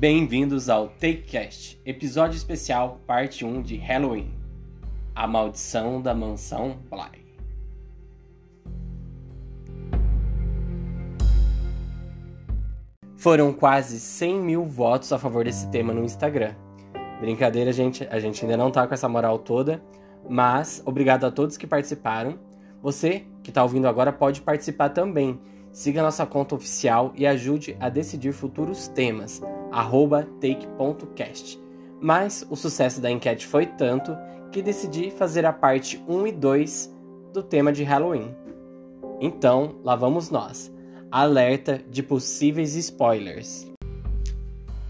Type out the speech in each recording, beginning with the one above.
Bem-vindos ao TakeCast, episódio especial, parte 1 de Halloween. A maldição da mansão Bly. Foram quase 100 mil votos a favor desse tema no Instagram. Brincadeira, gente, a gente ainda não tá com essa moral toda, mas obrigado a todos que participaram. Você que está ouvindo agora pode participar também. Siga nossa conta oficial e ajude a decidir futuros temas, take.cast. Mas o sucesso da enquete foi tanto que decidi fazer a parte 1 e 2 do tema de Halloween. Então, lá vamos nós. Alerta de possíveis spoilers.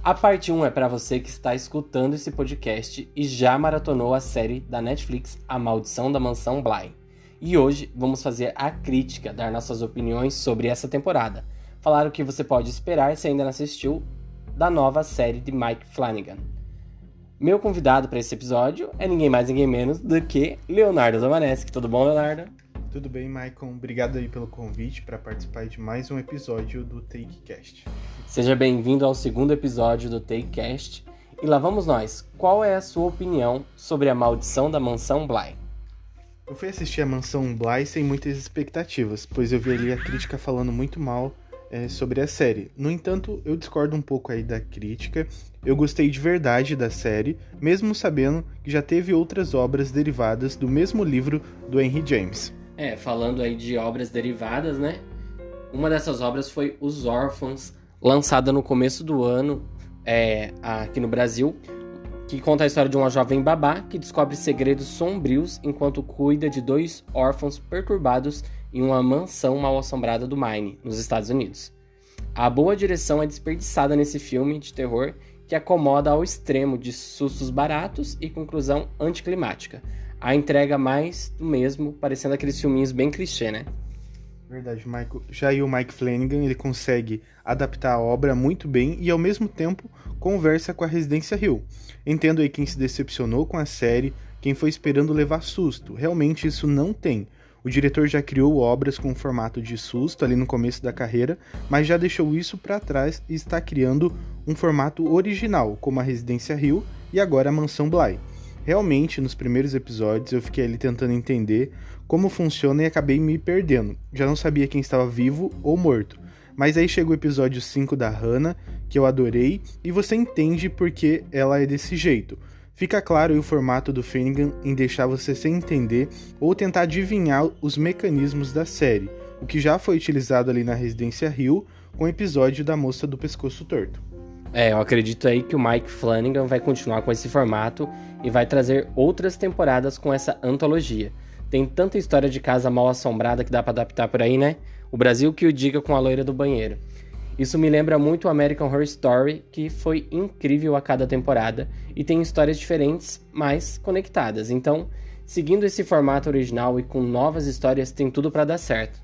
A parte 1 é para você que está escutando esse podcast e já maratonou a série da Netflix A Maldição da Mansão Bly. E hoje vamos fazer a crítica, dar nossas opiniões sobre essa temporada. Falar o que você pode esperar se ainda não assistiu da nova série de Mike Flanagan. Meu convidado para esse episódio é ninguém mais ninguém menos do que Leonardo Domaneschi. Tudo bom, Leonardo? Tudo bem, Maicon. Obrigado aí pelo convite para participar de mais um episódio do TakeCast. Seja bem-vindo ao segundo episódio do TakeCast. E lá vamos nós. Qual é a sua opinião sobre a maldição da mansão Bly? Eu fui assistir a Mansão Bly sem muitas expectativas, pois eu vi ali a crítica falando muito mal é, sobre a série. No entanto, eu discordo um pouco aí da crítica. Eu gostei de verdade da série, mesmo sabendo que já teve outras obras derivadas do mesmo livro do Henry James. É, falando aí de obras derivadas, né? Uma dessas obras foi Os Órfãos, lançada no começo do ano é, aqui no Brasil, que conta a história de uma jovem babá que descobre segredos sombrios enquanto cuida de dois órfãos perturbados em uma mansão mal assombrada do Maine, nos Estados Unidos. A boa direção é desperdiçada nesse filme de terror que acomoda ao extremo de sustos baratos e conclusão anticlimática. A entrega mais do mesmo, parecendo aqueles filminhos bem clichê, né? Verdade, Michael. Já o Mike Flanagan, ele consegue adaptar a obra muito bem e ao mesmo tempo conversa com a Residência Hill. Entendo aí quem se decepcionou com a série, quem foi esperando levar susto. Realmente isso não tem. O diretor já criou obras com formato de susto ali no começo da carreira, mas já deixou isso para trás e está criando um formato original, como a Residência Hill e agora a Mansão Bly. Realmente, nos primeiros episódios, eu fiquei ali tentando entender como funciona e acabei me perdendo. Já não sabia quem estava vivo ou morto. Mas aí chega o episódio 5 da Hannah, que eu adorei, e você entende porque ela é desse jeito. Fica claro o formato do Finnegan em deixar você sem entender ou tentar adivinhar os mecanismos da série, o que já foi utilizado ali na Residência Hill com o episódio da moça do pescoço torto. É, eu acredito aí que o Mike Flanagan vai continuar com esse formato e vai trazer outras temporadas com essa antologia. Tem tanta história de casa mal assombrada que dá para adaptar por aí, né? O Brasil que o diga com a loira do banheiro. Isso me lembra muito American Horror Story, que foi incrível a cada temporada e tem histórias diferentes, mas conectadas. Então, seguindo esse formato original e com novas histórias, tem tudo para dar certo.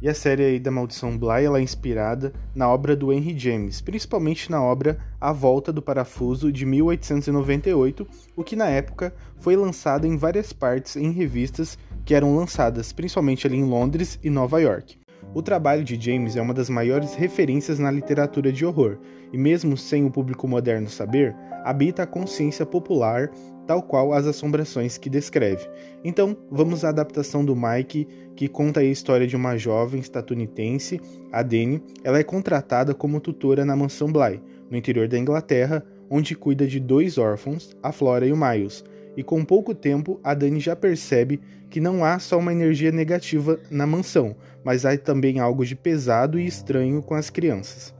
E a série aí da Maldição Bly ela é inspirada na obra do Henry James, principalmente na obra A Volta do Parafuso de 1898, o que na época foi lançado em várias partes em revistas que eram lançadas principalmente ali em Londres e Nova York. O trabalho de James é uma das maiores referências na literatura de horror, e mesmo sem o público moderno saber, habita a consciência popular tal qual as assombrações que descreve. Então, vamos à adaptação do Mike, que conta a história de uma jovem estadunidense, a Dani. Ela é contratada como tutora na mansão Bly, no interior da Inglaterra, onde cuida de dois órfãos, a Flora e o Miles. E com pouco tempo, a Dani já percebe que não há só uma energia negativa na mansão, mas há também algo de pesado e estranho com as crianças.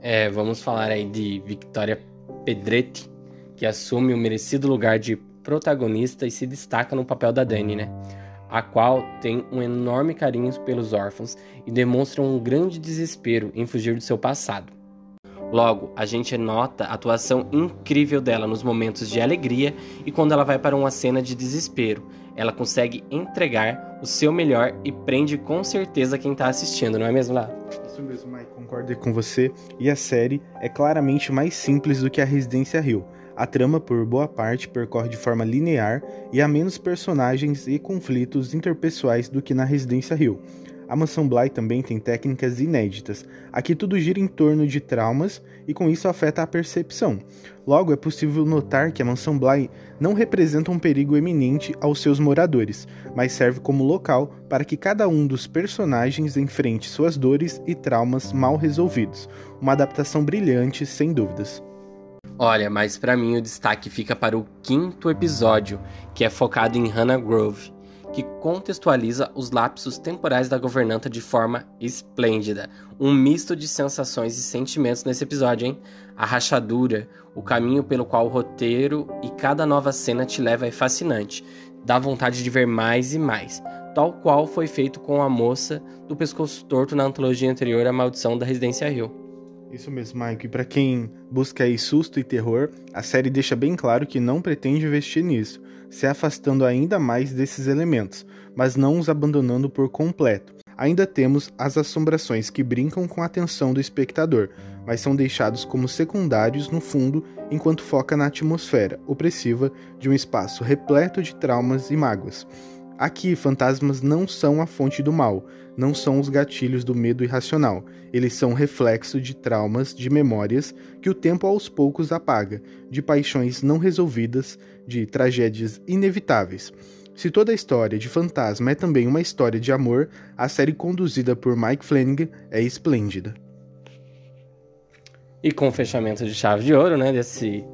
É, vamos falar aí de Victoria Pedretti, que assume o merecido lugar de protagonista e se destaca no papel da Dani, né? A qual tem um enorme carinho pelos órfãos e demonstra um grande desespero em fugir do seu passado. Logo, a gente nota a atuação incrível dela nos momentos de alegria e quando ela vai para uma cena de desespero. Ela consegue entregar o seu melhor e prende com certeza quem está assistindo, não é mesmo, Lá? Isso mesmo, Mike, concordo com você. E a série é claramente mais simples do que a Residência Hill. A trama, por boa parte, percorre de forma linear e há menos personagens e conflitos interpessoais do que na Residência Hill. A Mansão Bly também tem técnicas inéditas. Aqui tudo gira em torno de traumas e com isso afeta a percepção. Logo, é possível notar que a Mansão Bly não representa um perigo eminente aos seus moradores, mas serve como local para que cada um dos personagens enfrente suas dores e traumas mal resolvidos. Uma adaptação brilhante, sem dúvidas. Olha, mas para mim o destaque fica para o quinto episódio, que é focado em Hannah Grove que contextualiza os lapsos temporais da governanta de forma esplêndida. Um misto de sensações e sentimentos nesse episódio, hein? A rachadura, o caminho pelo qual o roteiro e cada nova cena te leva é fascinante. Dá vontade de ver mais e mais. Tal qual foi feito com a moça do pescoço torto na antologia anterior A Maldição da Residência Rio. Isso mesmo, Mike. E para quem busca aí susto e terror, a série deixa bem claro que não pretende investir nisso se afastando ainda mais desses elementos, mas não os abandonando por completo. Ainda temos as assombrações que brincam com a atenção do espectador, mas são deixados como secundários no fundo enquanto foca na atmosfera opressiva de um espaço repleto de traumas e mágoas. Aqui, fantasmas não são a fonte do mal, não são os gatilhos do medo irracional. Eles são reflexo de traumas, de memórias que o tempo aos poucos apaga, de paixões não resolvidas, de tragédias inevitáveis. Se toda a história de fantasma é também uma história de amor, a série conduzida por Mike Flanagan é esplêndida. E com o fechamento de chave de ouro, né, desse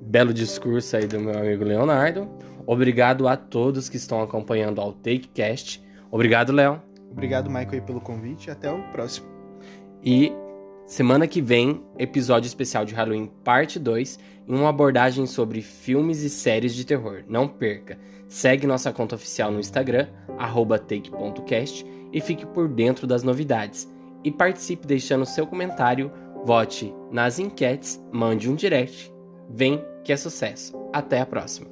belo discurso aí do meu amigo Leonardo, Obrigado a todos que estão acompanhando ao TakeCast. Obrigado, Léo. Obrigado, Michael, pelo convite. Até o próximo. E semana que vem, episódio especial de Halloween, parte 2, em uma abordagem sobre filmes e séries de terror. Não perca. Segue nossa conta oficial no Instagram, take.cast, e fique por dentro das novidades. E participe deixando seu comentário, vote nas enquetes, mande um direct. Vem que é sucesso. Até a próxima.